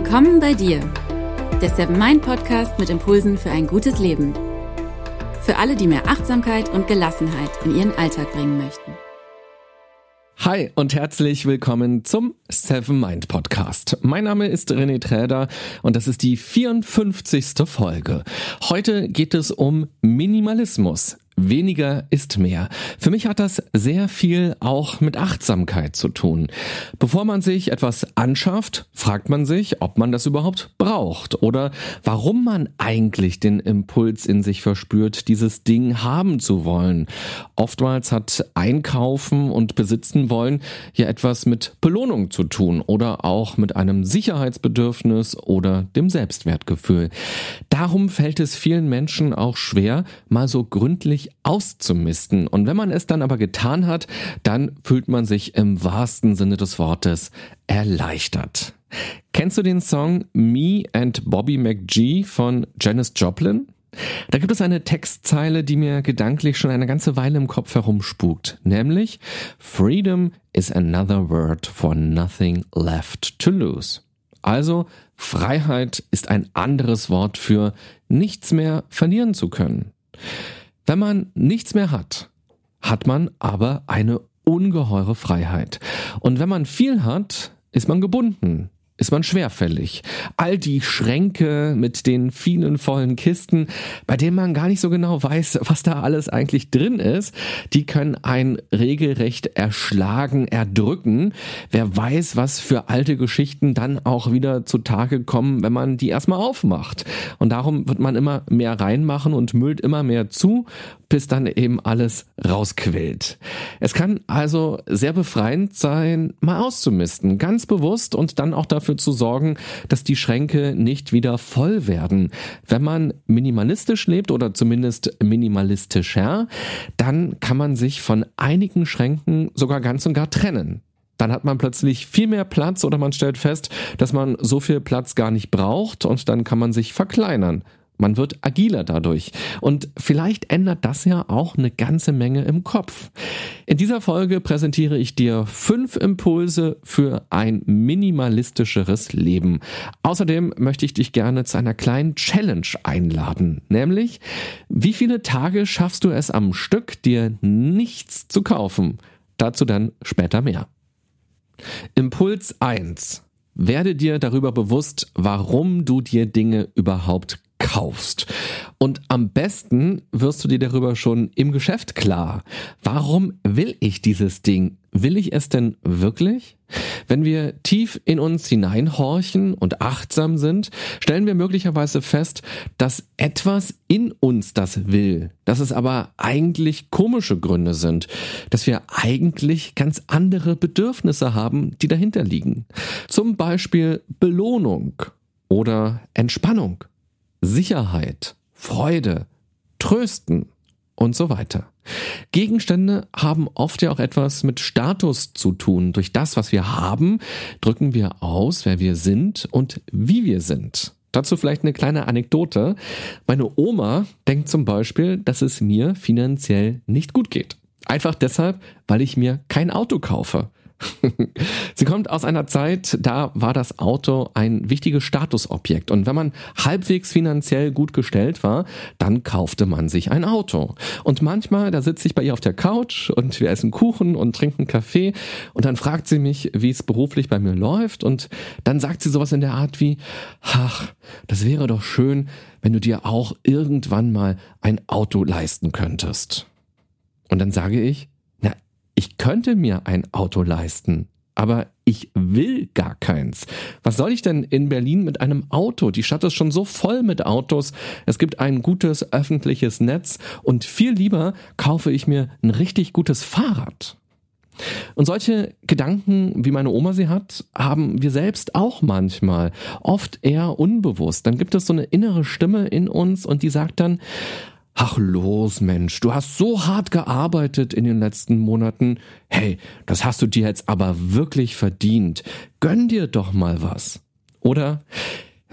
Willkommen bei dir, der Seven Mind Podcast mit Impulsen für ein gutes Leben. Für alle, die mehr Achtsamkeit und Gelassenheit in ihren Alltag bringen möchten. Hi und herzlich willkommen zum Seven Mind Podcast. Mein Name ist René Träder und das ist die 54. Folge. Heute geht es um Minimalismus. Weniger ist mehr. Für mich hat das sehr viel auch mit Achtsamkeit zu tun. Bevor man sich etwas anschafft, fragt man sich, ob man das überhaupt braucht oder warum man eigentlich den Impuls in sich verspürt, dieses Ding haben zu wollen. Oftmals hat Einkaufen und Besitzen wollen ja etwas mit Belohnung zu tun oder auch mit einem Sicherheitsbedürfnis oder dem Selbstwertgefühl. Darum fällt es vielen Menschen auch schwer, mal so gründlich auszumisten. Und wenn man es dann aber getan hat, dann fühlt man sich im wahrsten Sinne des Wortes erleichtert. Kennst du den Song Me and Bobby McGee von Janis Joplin? Da gibt es eine Textzeile, die mir gedanklich schon eine ganze Weile im Kopf herumspukt, nämlich Freedom is another word for nothing left to lose. Also Freiheit ist ein anderes Wort für nichts mehr verlieren zu können. Wenn man nichts mehr hat, hat man aber eine ungeheure Freiheit. Und wenn man viel hat, ist man gebunden ist man schwerfällig. All die Schränke mit den vielen vollen Kisten, bei denen man gar nicht so genau weiß, was da alles eigentlich drin ist, die können einen regelrecht erschlagen, erdrücken. Wer weiß, was für alte Geschichten dann auch wieder zutage kommen, wenn man die erstmal aufmacht. Und darum wird man immer mehr reinmachen und müllt immer mehr zu, bis dann eben alles rausquillt. Es kann also sehr befreiend sein, mal auszumisten, ganz bewusst und dann auch dafür dafür zu sorgen, dass die Schränke nicht wieder voll werden. Wenn man minimalistisch lebt oder zumindest minimalistischer, dann kann man sich von einigen Schränken sogar ganz und gar trennen dann hat man plötzlich viel mehr Platz oder man stellt fest, dass man so viel Platz gar nicht braucht und dann kann man sich verkleinern. Man wird agiler dadurch. Und vielleicht ändert das ja auch eine ganze Menge im Kopf. In dieser Folge präsentiere ich dir fünf Impulse für ein minimalistischeres Leben. Außerdem möchte ich dich gerne zu einer kleinen Challenge einladen. Nämlich, wie viele Tage schaffst du es am Stück, dir nichts zu kaufen? Dazu dann später mehr. Impuls 1. Werde dir darüber bewusst, warum du dir Dinge überhaupt kaufst. Und am besten wirst du dir darüber schon im Geschäft klar. Warum will ich dieses Ding? Will ich es denn wirklich? Wenn wir tief in uns hineinhorchen und achtsam sind, stellen wir möglicherweise fest, dass etwas in uns das will, dass es aber eigentlich komische Gründe sind, dass wir eigentlich ganz andere Bedürfnisse haben, die dahinter liegen. Zum Beispiel Belohnung oder Entspannung. Sicherheit, Freude, Trösten und so weiter. Gegenstände haben oft ja auch etwas mit Status zu tun. Durch das, was wir haben, drücken wir aus, wer wir sind und wie wir sind. Dazu vielleicht eine kleine Anekdote. Meine Oma denkt zum Beispiel, dass es mir finanziell nicht gut geht. Einfach deshalb, weil ich mir kein Auto kaufe. Sie kommt aus einer Zeit, da war das Auto ein wichtiges Statusobjekt. Und wenn man halbwegs finanziell gut gestellt war, dann kaufte man sich ein Auto. Und manchmal, da sitze ich bei ihr auf der Couch und wir essen Kuchen und trinken Kaffee. Und dann fragt sie mich, wie es beruflich bei mir läuft. Und dann sagt sie sowas in der Art wie, ach, das wäre doch schön, wenn du dir auch irgendwann mal ein Auto leisten könntest. Und dann sage ich, könnte mir ein Auto leisten, aber ich will gar keins. Was soll ich denn in Berlin mit einem Auto? Die Stadt ist schon so voll mit Autos. Es gibt ein gutes öffentliches Netz und viel lieber kaufe ich mir ein richtig gutes Fahrrad. Und solche Gedanken, wie meine Oma sie hat, haben wir selbst auch manchmal, oft eher unbewusst. Dann gibt es so eine innere Stimme in uns und die sagt dann, Ach los, Mensch, du hast so hart gearbeitet in den letzten Monaten. Hey, das hast du dir jetzt aber wirklich verdient. Gönn dir doch mal was. Oder,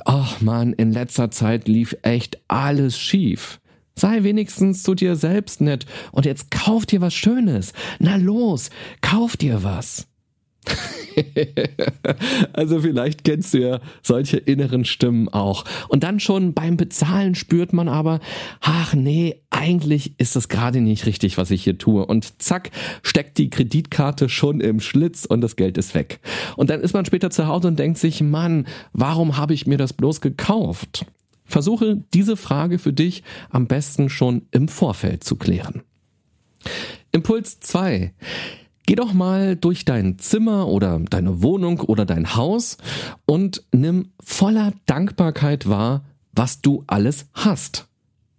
ach man, in letzter Zeit lief echt alles schief. Sei wenigstens zu dir selbst nett und jetzt kauf dir was Schönes. Na los, kauf dir was. also vielleicht kennst du ja solche inneren Stimmen auch. Und dann schon beim Bezahlen spürt man aber, ach nee, eigentlich ist es gerade nicht richtig, was ich hier tue. Und zack, steckt die Kreditkarte schon im Schlitz und das Geld ist weg. Und dann ist man später zu Hause und denkt sich, Mann, warum habe ich mir das bloß gekauft? Versuche diese Frage für dich am besten schon im Vorfeld zu klären. Impuls 2. Geh doch mal durch dein Zimmer oder deine Wohnung oder dein Haus und nimm voller Dankbarkeit wahr, was du alles hast.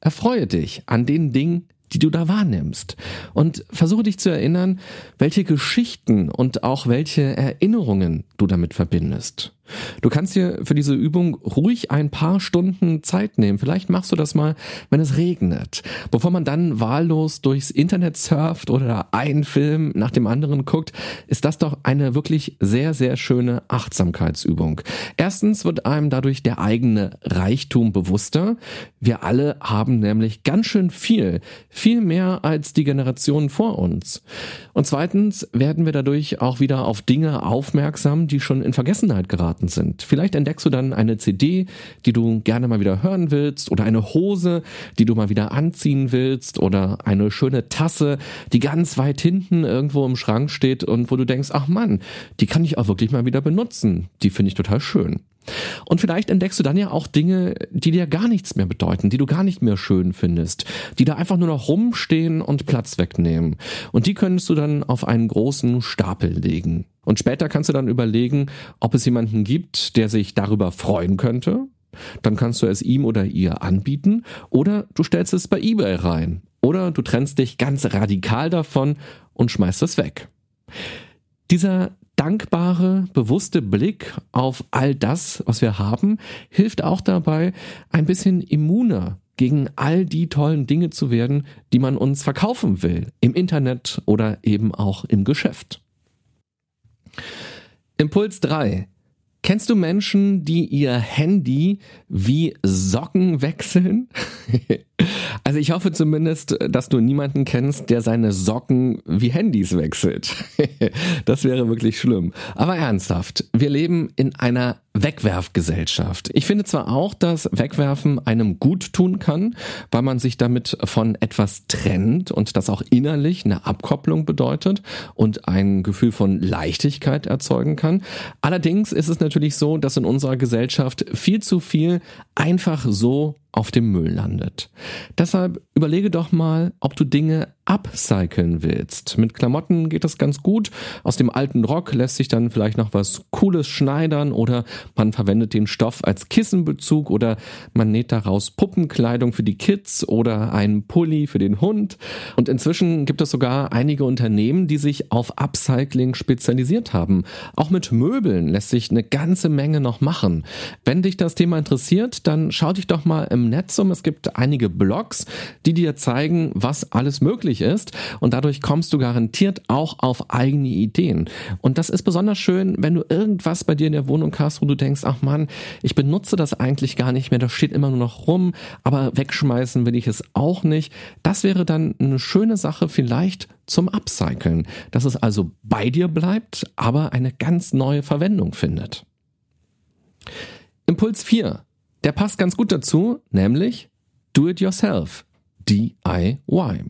Erfreue dich an den Dingen, die du da wahrnimmst. Und versuche dich zu erinnern, welche Geschichten und auch welche Erinnerungen du damit verbindest. Du kannst dir für diese Übung ruhig ein paar Stunden Zeit nehmen. Vielleicht machst du das mal, wenn es regnet. Bevor man dann wahllos durchs Internet surft oder einen Film nach dem anderen guckt, ist das doch eine wirklich sehr, sehr schöne Achtsamkeitsübung. Erstens wird einem dadurch der eigene Reichtum bewusster. Wir alle haben nämlich ganz schön viel, viel mehr als die Generationen vor uns. Und zweitens werden wir dadurch auch wieder auf Dinge aufmerksam, die schon in Vergessenheit geraten Karten sind. Vielleicht entdeckst du dann eine CD, die du gerne mal wieder hören willst oder eine Hose, die du mal wieder anziehen willst oder eine schöne Tasse, die ganz weit hinten irgendwo im Schrank steht und wo du denkst, ach Mann, die kann ich auch wirklich mal wieder benutzen. Die finde ich total schön. Und vielleicht entdeckst du dann ja auch Dinge, die dir gar nichts mehr bedeuten, die du gar nicht mehr schön findest, die da einfach nur noch rumstehen und Platz wegnehmen. Und die könntest du dann auf einen großen Stapel legen. Und später kannst du dann überlegen, ob es jemanden gibt, der sich darüber freuen könnte. Dann kannst du es ihm oder ihr anbieten oder du stellst es bei eBay rein. Oder du trennst dich ganz radikal davon und schmeißt es weg. Dieser dankbare, bewusste Blick auf all das, was wir haben, hilft auch dabei, ein bisschen immuner gegen all die tollen Dinge zu werden, die man uns verkaufen will, im Internet oder eben auch im Geschäft. Impuls 3. Kennst du Menschen, die ihr Handy wie Socken wechseln? Also ich hoffe zumindest, dass du niemanden kennst, der seine Socken wie Handys wechselt. Das wäre wirklich schlimm. Aber ernsthaft, wir leben in einer Wegwerfgesellschaft. Ich finde zwar auch, dass Wegwerfen einem gut tun kann, weil man sich damit von etwas trennt und das auch innerlich eine Abkopplung bedeutet und ein Gefühl von Leichtigkeit erzeugen kann. Allerdings ist es natürlich so, dass in unserer Gesellschaft viel zu viel einfach so auf dem Müll landet. Deshalb überlege doch mal, ob du Dinge upcyclen willst. Mit Klamotten geht das ganz gut. Aus dem alten Rock lässt sich dann vielleicht noch was Cooles schneidern oder man verwendet den Stoff als Kissenbezug oder man näht daraus Puppenkleidung für die Kids oder einen Pulli für den Hund. Und inzwischen gibt es sogar einige Unternehmen, die sich auf Upcycling spezialisiert haben. Auch mit Möbeln lässt sich eine ganze Menge noch machen. Wenn dich das Thema interessiert, dann schau dich doch mal im Netz um. Es gibt einige Blogs, die dir zeigen, was alles möglich ist und dadurch kommst du garantiert auch auf eigene Ideen. Und das ist besonders schön, wenn du irgendwas bei dir in der Wohnung hast, wo du denkst, ach man, ich benutze das eigentlich gar nicht mehr, das steht immer nur noch rum, aber wegschmeißen will ich es auch nicht. Das wäre dann eine schöne Sache vielleicht zum Upcyclen, dass es also bei dir bleibt, aber eine ganz neue Verwendung findet. Impuls 4. Der passt ganz gut dazu, nämlich do it yourself. DIY.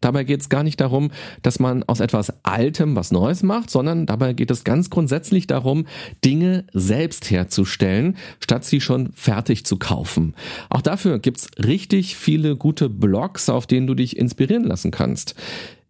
Dabei geht es gar nicht darum, dass man aus etwas Altem was Neues macht, sondern dabei geht es ganz grundsätzlich darum, Dinge selbst herzustellen, statt sie schon fertig zu kaufen. Auch dafür gibt's richtig viele gute Blogs, auf denen du dich inspirieren lassen kannst.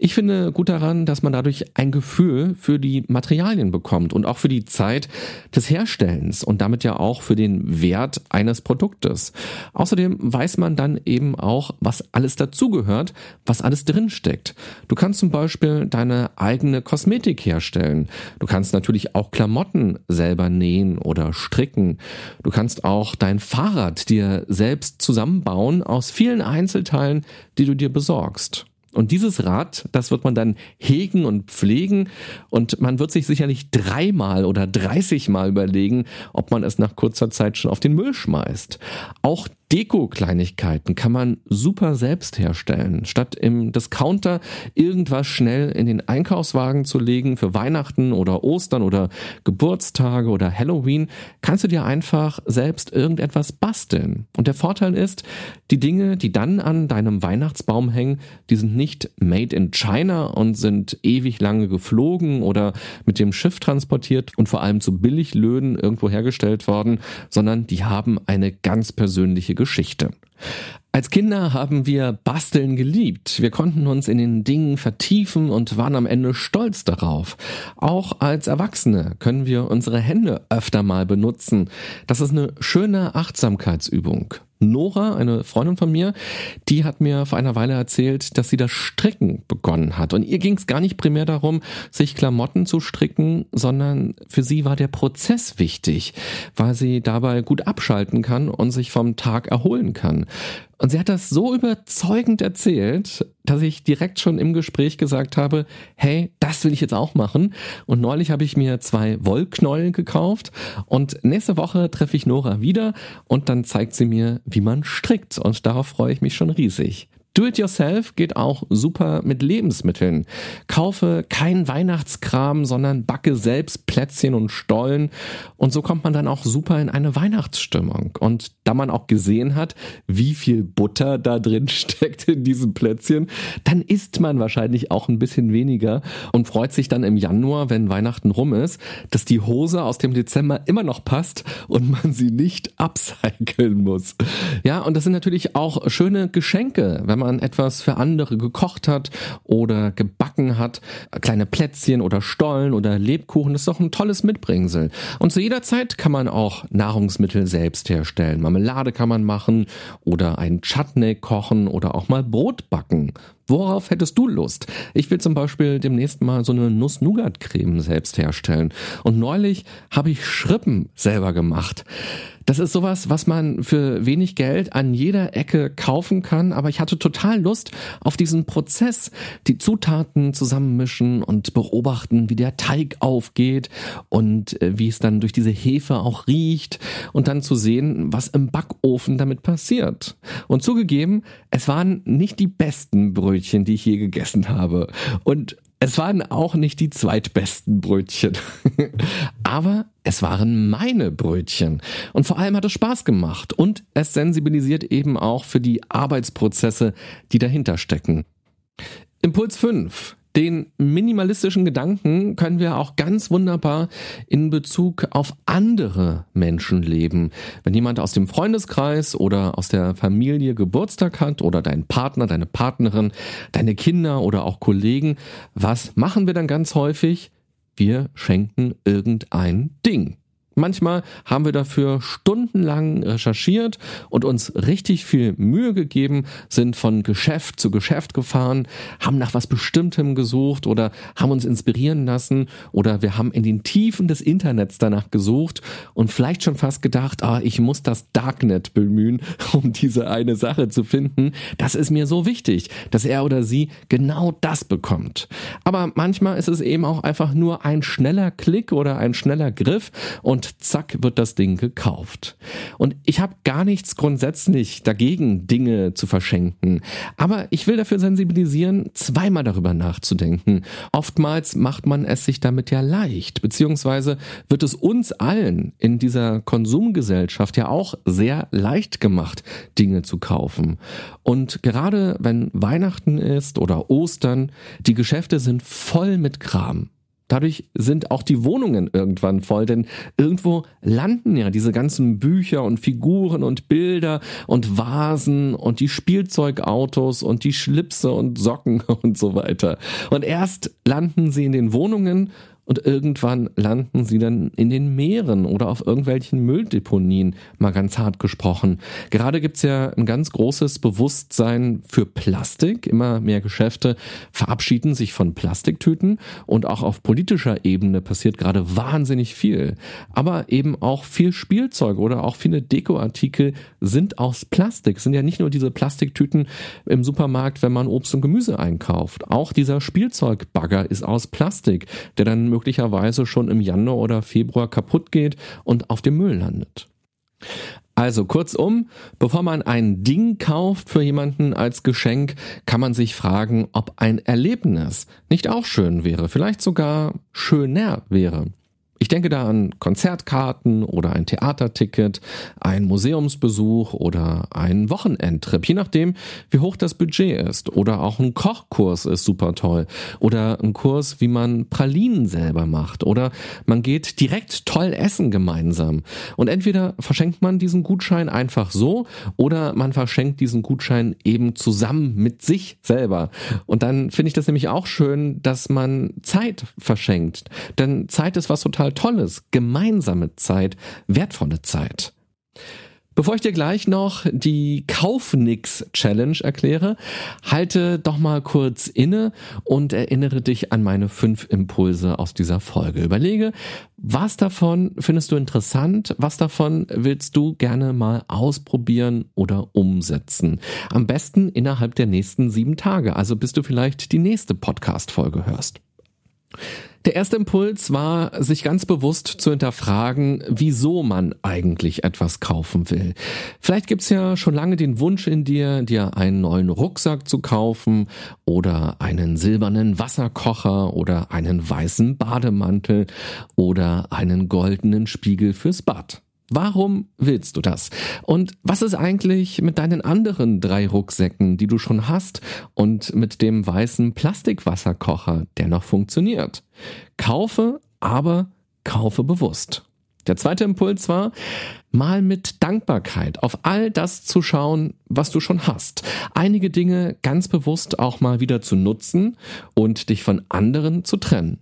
Ich finde gut daran, dass man dadurch ein Gefühl für die Materialien bekommt und auch für die Zeit des Herstellens und damit ja auch für den Wert eines Produktes. Außerdem weiß man dann eben auch, was alles dazugehört, was alles drinsteckt. Du kannst zum Beispiel deine eigene Kosmetik herstellen. Du kannst natürlich auch Klamotten selber nähen oder stricken. Du kannst auch dein Fahrrad dir selbst zusammenbauen aus vielen Einzelteilen, die du dir besorgst. Und dieses Rad, das wird man dann hegen und pflegen und man wird sich sicherlich dreimal oder dreißigmal überlegen, ob man es nach kurzer Zeit schon auf den Müll schmeißt. Auch Deko-Kleinigkeiten kann man super selbst herstellen. Statt im Discounter irgendwas schnell in den Einkaufswagen zu legen für Weihnachten oder Ostern oder Geburtstage oder Halloween, kannst du dir einfach selbst irgendetwas basteln. Und der Vorteil ist, die Dinge, die dann an deinem Weihnachtsbaum hängen, die sind nicht made in China und sind ewig lange geflogen oder mit dem Schiff transportiert und vor allem zu Billiglöhnen irgendwo hergestellt worden, sondern die haben eine ganz persönliche Geschichte. Als Kinder haben wir Basteln geliebt. Wir konnten uns in den Dingen vertiefen und waren am Ende stolz darauf. Auch als Erwachsene können wir unsere Hände öfter mal benutzen. Das ist eine schöne Achtsamkeitsübung. Nora, eine Freundin von mir, die hat mir vor einer Weile erzählt, dass sie das Stricken begonnen hat. Und ihr ging es gar nicht primär darum, sich Klamotten zu stricken, sondern für sie war der Prozess wichtig, weil sie dabei gut abschalten kann und sich vom Tag erholen kann. Und sie hat das so überzeugend erzählt, dass ich direkt schon im Gespräch gesagt habe, hey, das will ich jetzt auch machen. Und neulich habe ich mir zwei Wollknäuel gekauft und nächste Woche treffe ich Nora wieder und dann zeigt sie mir, wie man strickt. Und darauf freue ich mich schon riesig. Do-it-yourself geht auch super mit Lebensmitteln. Kaufe kein Weihnachtskram, sondern backe selbst Plätzchen und Stollen. Und so kommt man dann auch super in eine Weihnachtsstimmung. Und da man auch gesehen hat, wie viel Butter da drin steckt in diesem Plätzchen, dann isst man wahrscheinlich auch ein bisschen weniger und freut sich dann im Januar, wenn Weihnachten rum ist, dass die Hose aus dem Dezember immer noch passt und man sie nicht upcyclen muss. Ja, und das sind natürlich auch schöne Geschenke, wenn man etwas für andere gekocht hat oder gebacken hat, kleine Plätzchen oder Stollen oder Lebkuchen, ist doch ein tolles Mitbringsel. Und zu jeder Zeit kann man auch Nahrungsmittel selbst herstellen. Marmelade kann man machen oder ein Chutney kochen oder auch mal Brot backen. Worauf hättest du Lust? Ich will zum Beispiel demnächst mal so eine Nuss-Nougat-Creme selbst herstellen. Und neulich habe ich Schrippen selber gemacht. Das ist sowas, was man für wenig Geld an jeder Ecke kaufen kann, aber ich hatte total Lust auf diesen Prozess, die Zutaten zusammenmischen und beobachten, wie der Teig aufgeht und äh, wie es dann durch diese Hefe auch riecht und dann zu sehen, was im Backofen damit passiert. Und zugegeben, es waren nicht die besten Brötchen, die ich je gegessen habe. Und es waren auch nicht die zweitbesten Brötchen. Aber es waren meine Brötchen. Und vor allem hat es Spaß gemacht. Und es sensibilisiert eben auch für die Arbeitsprozesse, die dahinter stecken. Impuls 5. Den minimalistischen Gedanken können wir auch ganz wunderbar in Bezug auf andere Menschen leben. Wenn jemand aus dem Freundeskreis oder aus der Familie Geburtstag hat oder dein Partner, deine Partnerin, deine Kinder oder auch Kollegen, was machen wir dann ganz häufig? Wir schenken irgendein Ding. Manchmal haben wir dafür stundenlang recherchiert und uns richtig viel Mühe gegeben, sind von Geschäft zu Geschäft gefahren, haben nach was Bestimmtem gesucht oder haben uns inspirieren lassen oder wir haben in den Tiefen des Internets danach gesucht und vielleicht schon fast gedacht, ah, ich muss das Darknet bemühen, um diese eine Sache zu finden. Das ist mir so wichtig, dass er oder sie genau das bekommt. Aber manchmal ist es eben auch einfach nur ein schneller Klick oder ein schneller Griff und und zack wird das Ding gekauft. Und ich habe gar nichts grundsätzlich dagegen, Dinge zu verschenken. Aber ich will dafür sensibilisieren, zweimal darüber nachzudenken. Oftmals macht man es sich damit ja leicht, beziehungsweise wird es uns allen in dieser Konsumgesellschaft ja auch sehr leicht gemacht, Dinge zu kaufen. Und gerade wenn Weihnachten ist oder Ostern, die Geschäfte sind voll mit Kram. Dadurch sind auch die Wohnungen irgendwann voll, denn irgendwo landen ja diese ganzen Bücher und Figuren und Bilder und Vasen und die Spielzeugautos und die Schlipse und Socken und so weiter. Und erst landen sie in den Wohnungen und irgendwann landen sie dann in den Meeren oder auf irgendwelchen Mülldeponien, mal ganz hart gesprochen. Gerade gibt's ja ein ganz großes Bewusstsein für Plastik. Immer mehr Geschäfte verabschieden sich von Plastiktüten und auch auf politischer Ebene passiert gerade wahnsinnig viel. Aber eben auch viel Spielzeug oder auch viele Dekoartikel sind aus Plastik. Es sind ja nicht nur diese Plastiktüten im Supermarkt, wenn man Obst und Gemüse einkauft. Auch dieser Spielzeugbagger ist aus Plastik, der dann möglicherweise schon im Januar oder Februar kaputt geht und auf dem Müll landet. Also kurzum, bevor man ein Ding kauft für jemanden als Geschenk, kann man sich fragen, ob ein Erlebnis nicht auch schön wäre, vielleicht sogar schöner wäre. Ich denke da an Konzertkarten oder ein Theaterticket, ein Museumsbesuch oder einen Wochenendtrip, je nachdem, wie hoch das Budget ist. Oder auch ein Kochkurs ist super toll. Oder ein Kurs, wie man Pralinen selber macht. Oder man geht direkt toll essen gemeinsam. Und entweder verschenkt man diesen Gutschein einfach so oder man verschenkt diesen Gutschein eben zusammen mit sich selber. Und dann finde ich das nämlich auch schön, dass man Zeit verschenkt. Denn Zeit ist was total Tolles, gemeinsame Zeit, wertvolle Zeit. Bevor ich dir gleich noch die Kaufnix-Challenge erkläre, halte doch mal kurz inne und erinnere dich an meine fünf Impulse aus dieser Folge. Überlege, was davon findest du interessant, was davon willst du gerne mal ausprobieren oder umsetzen. Am besten innerhalb der nächsten sieben Tage, also bis du vielleicht die nächste Podcast-Folge hörst. Der erste Impuls war, sich ganz bewusst zu hinterfragen, wieso man eigentlich etwas kaufen will. Vielleicht gibt's ja schon lange den Wunsch in dir, dir einen neuen Rucksack zu kaufen oder einen silbernen Wasserkocher oder einen weißen Bademantel oder einen goldenen Spiegel fürs Bad. Warum willst du das? Und was ist eigentlich mit deinen anderen drei Rucksäcken, die du schon hast und mit dem weißen Plastikwasserkocher, der noch funktioniert? Kaufe, aber kaufe bewusst. Der zweite Impuls war, mal mit Dankbarkeit auf all das zu schauen, was du schon hast. Einige Dinge ganz bewusst auch mal wieder zu nutzen und dich von anderen zu trennen.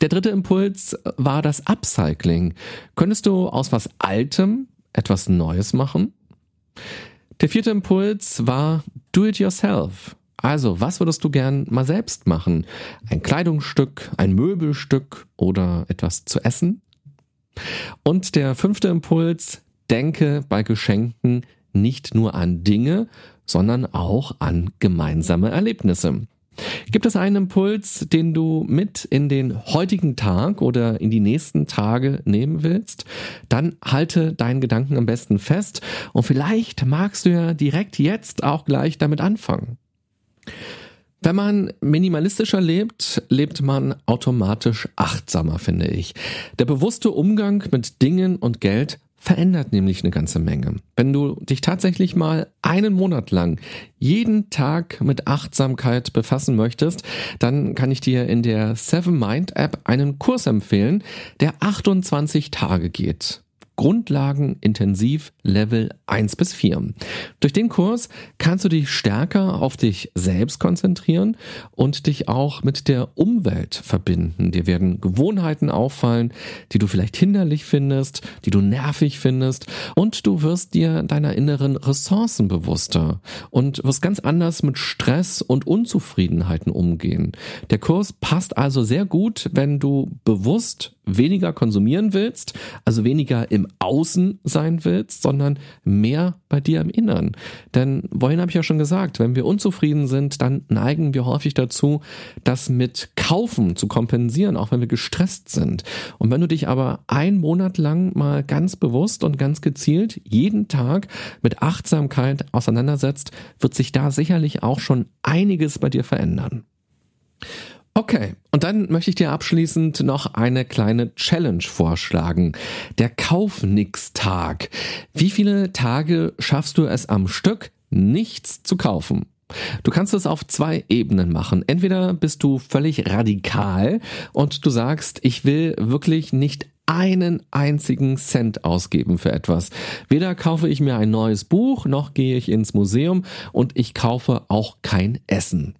Der dritte Impuls war das Upcycling. Könntest du aus was Altem etwas Neues machen? Der vierte Impuls war Do it yourself. Also, was würdest du gern mal selbst machen? Ein Kleidungsstück, ein Möbelstück oder etwas zu essen? Und der fünfte Impuls, denke bei Geschenken nicht nur an Dinge, sondern auch an gemeinsame Erlebnisse. Gibt es einen Impuls, den du mit in den heutigen Tag oder in die nächsten Tage nehmen willst? Dann halte deinen Gedanken am besten fest und vielleicht magst du ja direkt jetzt auch gleich damit anfangen. Wenn man minimalistischer lebt, lebt man automatisch achtsamer, finde ich. Der bewusste Umgang mit Dingen und Geld verändert nämlich eine ganze Menge. Wenn du dich tatsächlich mal einen Monat lang jeden Tag mit Achtsamkeit befassen möchtest, dann kann ich dir in der Seven Mind App einen Kurs empfehlen, der 28 Tage geht. Grundlagen intensiv Level 1 bis 4. Durch den Kurs kannst du dich stärker auf dich selbst konzentrieren und dich auch mit der Umwelt verbinden. Dir werden Gewohnheiten auffallen, die du vielleicht hinderlich findest, die du nervig findest und du wirst dir deiner inneren Ressourcen bewusster und wirst ganz anders mit Stress und Unzufriedenheiten umgehen. Der Kurs passt also sehr gut, wenn du bewusst weniger konsumieren willst, also weniger im Außen sein willst, sondern mehr bei dir im Inneren. Denn vorhin habe ich ja schon gesagt, wenn wir unzufrieden sind, dann neigen wir häufig dazu, das mit Kaufen zu kompensieren, auch wenn wir gestresst sind. Und wenn du dich aber einen Monat lang mal ganz bewusst und ganz gezielt jeden Tag mit Achtsamkeit auseinandersetzt, wird sich da sicherlich auch schon einiges bei dir verändern. Okay, und dann möchte ich dir abschließend noch eine kleine Challenge vorschlagen. Der Kaufnix-Tag. Wie viele Tage schaffst du es am Stück, nichts zu kaufen? Du kannst es auf zwei Ebenen machen. Entweder bist du völlig radikal und du sagst, ich will wirklich nicht einen einzigen Cent ausgeben für etwas. Weder kaufe ich mir ein neues Buch, noch gehe ich ins Museum und ich kaufe auch kein Essen.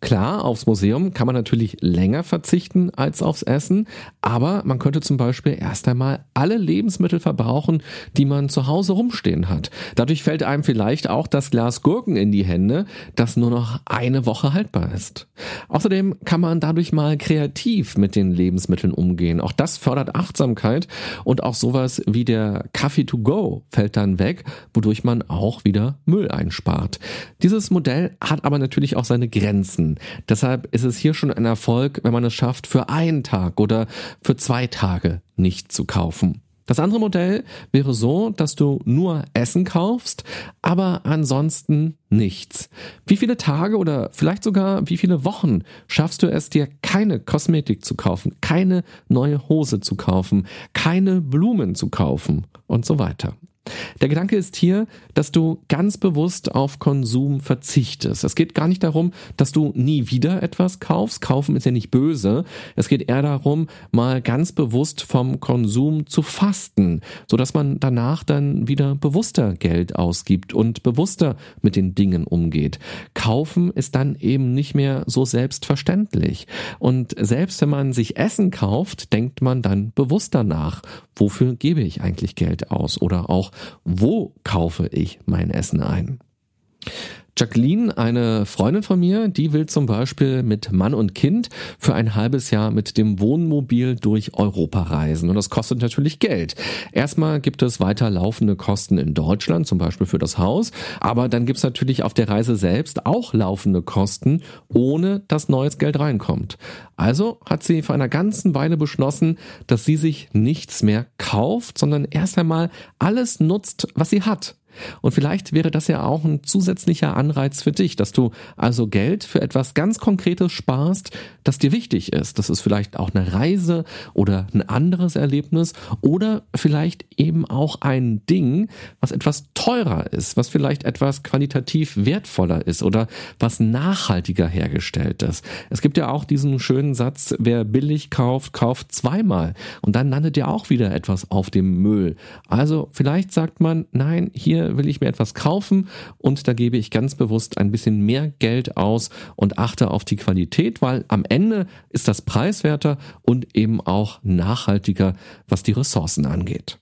Klar, aufs Museum kann man natürlich länger verzichten als aufs Essen, aber man könnte zum Beispiel erst einmal alle Lebensmittel verbrauchen, die man zu Hause rumstehen hat. Dadurch fällt einem vielleicht auch das Glas Gurken in die Hände, das nur noch eine Woche haltbar ist. Außerdem kann man dadurch mal kreativ mit den Lebensmitteln umgehen. Auch das fördert Achtsamkeit und auch sowas wie der Kaffee to go fällt dann weg, wodurch man auch wieder Müll einspart. Dieses Modell hat aber natürlich auch seine Grenzen. Deshalb ist es hier schon ein Erfolg, wenn man es schafft, für einen Tag oder für zwei Tage nicht zu kaufen. Das andere Modell wäre so, dass du nur Essen kaufst, aber ansonsten nichts. Wie viele Tage oder vielleicht sogar wie viele Wochen schaffst du es dir keine Kosmetik zu kaufen, keine neue Hose zu kaufen, keine Blumen zu kaufen und so weiter. Der Gedanke ist hier, dass du ganz bewusst auf Konsum verzichtest. Es geht gar nicht darum, dass du nie wieder etwas kaufst. Kaufen ist ja nicht böse. Es geht eher darum, mal ganz bewusst vom Konsum zu fasten, so dass man danach dann wieder bewusster Geld ausgibt und bewusster mit den Dingen umgeht. Kaufen ist dann eben nicht mehr so selbstverständlich. Und selbst wenn man sich Essen kauft, denkt man dann bewusster nach. Wofür gebe ich eigentlich Geld aus? Oder auch, wo kaufe ich mein Essen ein? Jacqueline, eine Freundin von mir, die will zum Beispiel mit Mann und Kind für ein halbes Jahr mit dem Wohnmobil durch Europa reisen. Und das kostet natürlich Geld. Erstmal gibt es weiter laufende Kosten in Deutschland, zum Beispiel für das Haus. Aber dann gibt es natürlich auf der Reise selbst auch laufende Kosten, ohne dass neues Geld reinkommt. Also hat sie vor einer ganzen Weile beschlossen, dass sie sich nichts mehr kauft, sondern erst einmal alles nutzt, was sie hat. Und vielleicht wäre das ja auch ein zusätzlicher Anreiz für dich, dass du also Geld für etwas ganz Konkretes sparst, das dir wichtig ist. Das ist vielleicht auch eine Reise oder ein anderes Erlebnis oder vielleicht eben auch ein Ding, was etwas teurer ist, was vielleicht etwas qualitativ wertvoller ist oder was nachhaltiger hergestellt ist. Es gibt ja auch diesen schönen Satz, wer billig kauft, kauft zweimal und dann landet ja auch wieder etwas auf dem Müll. Also vielleicht sagt man, nein, hier will ich mir etwas kaufen und da gebe ich ganz bewusst ein bisschen mehr Geld aus und achte auf die Qualität, weil am Ende ist das preiswerter und eben auch nachhaltiger, was die Ressourcen angeht.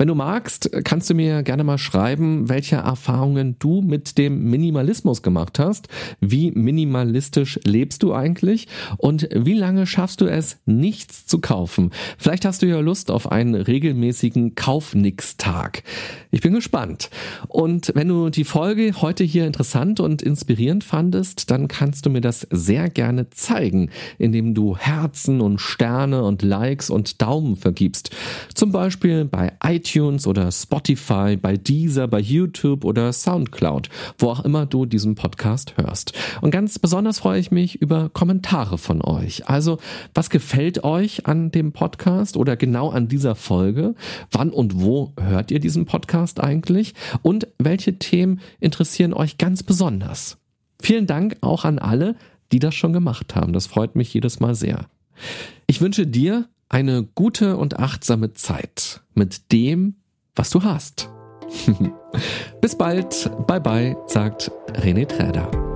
Wenn du magst, kannst du mir gerne mal schreiben, welche Erfahrungen du mit dem Minimalismus gemacht hast. Wie minimalistisch lebst du eigentlich? Und wie lange schaffst du es, nichts zu kaufen? Vielleicht hast du ja Lust auf einen regelmäßigen Kaufnix-Tag. Ich bin gespannt. Und wenn du die Folge heute hier interessant und inspirierend fandest, dann kannst du mir das sehr gerne zeigen, indem du Herzen und Sterne und Likes und Daumen vergibst. Zum Beispiel bei iTunes iTunes oder Spotify, bei Deezer, bei YouTube oder Soundcloud, wo auch immer du diesen Podcast hörst. Und ganz besonders freue ich mich über Kommentare von euch. Also, was gefällt euch an dem Podcast oder genau an dieser Folge? Wann und wo hört ihr diesen Podcast eigentlich? Und welche Themen interessieren euch ganz besonders? Vielen Dank auch an alle, die das schon gemacht haben. Das freut mich jedes Mal sehr. Ich wünsche dir eine gute und achtsame Zeit mit dem, was du hast. Bis bald, bye bye, sagt René Träder.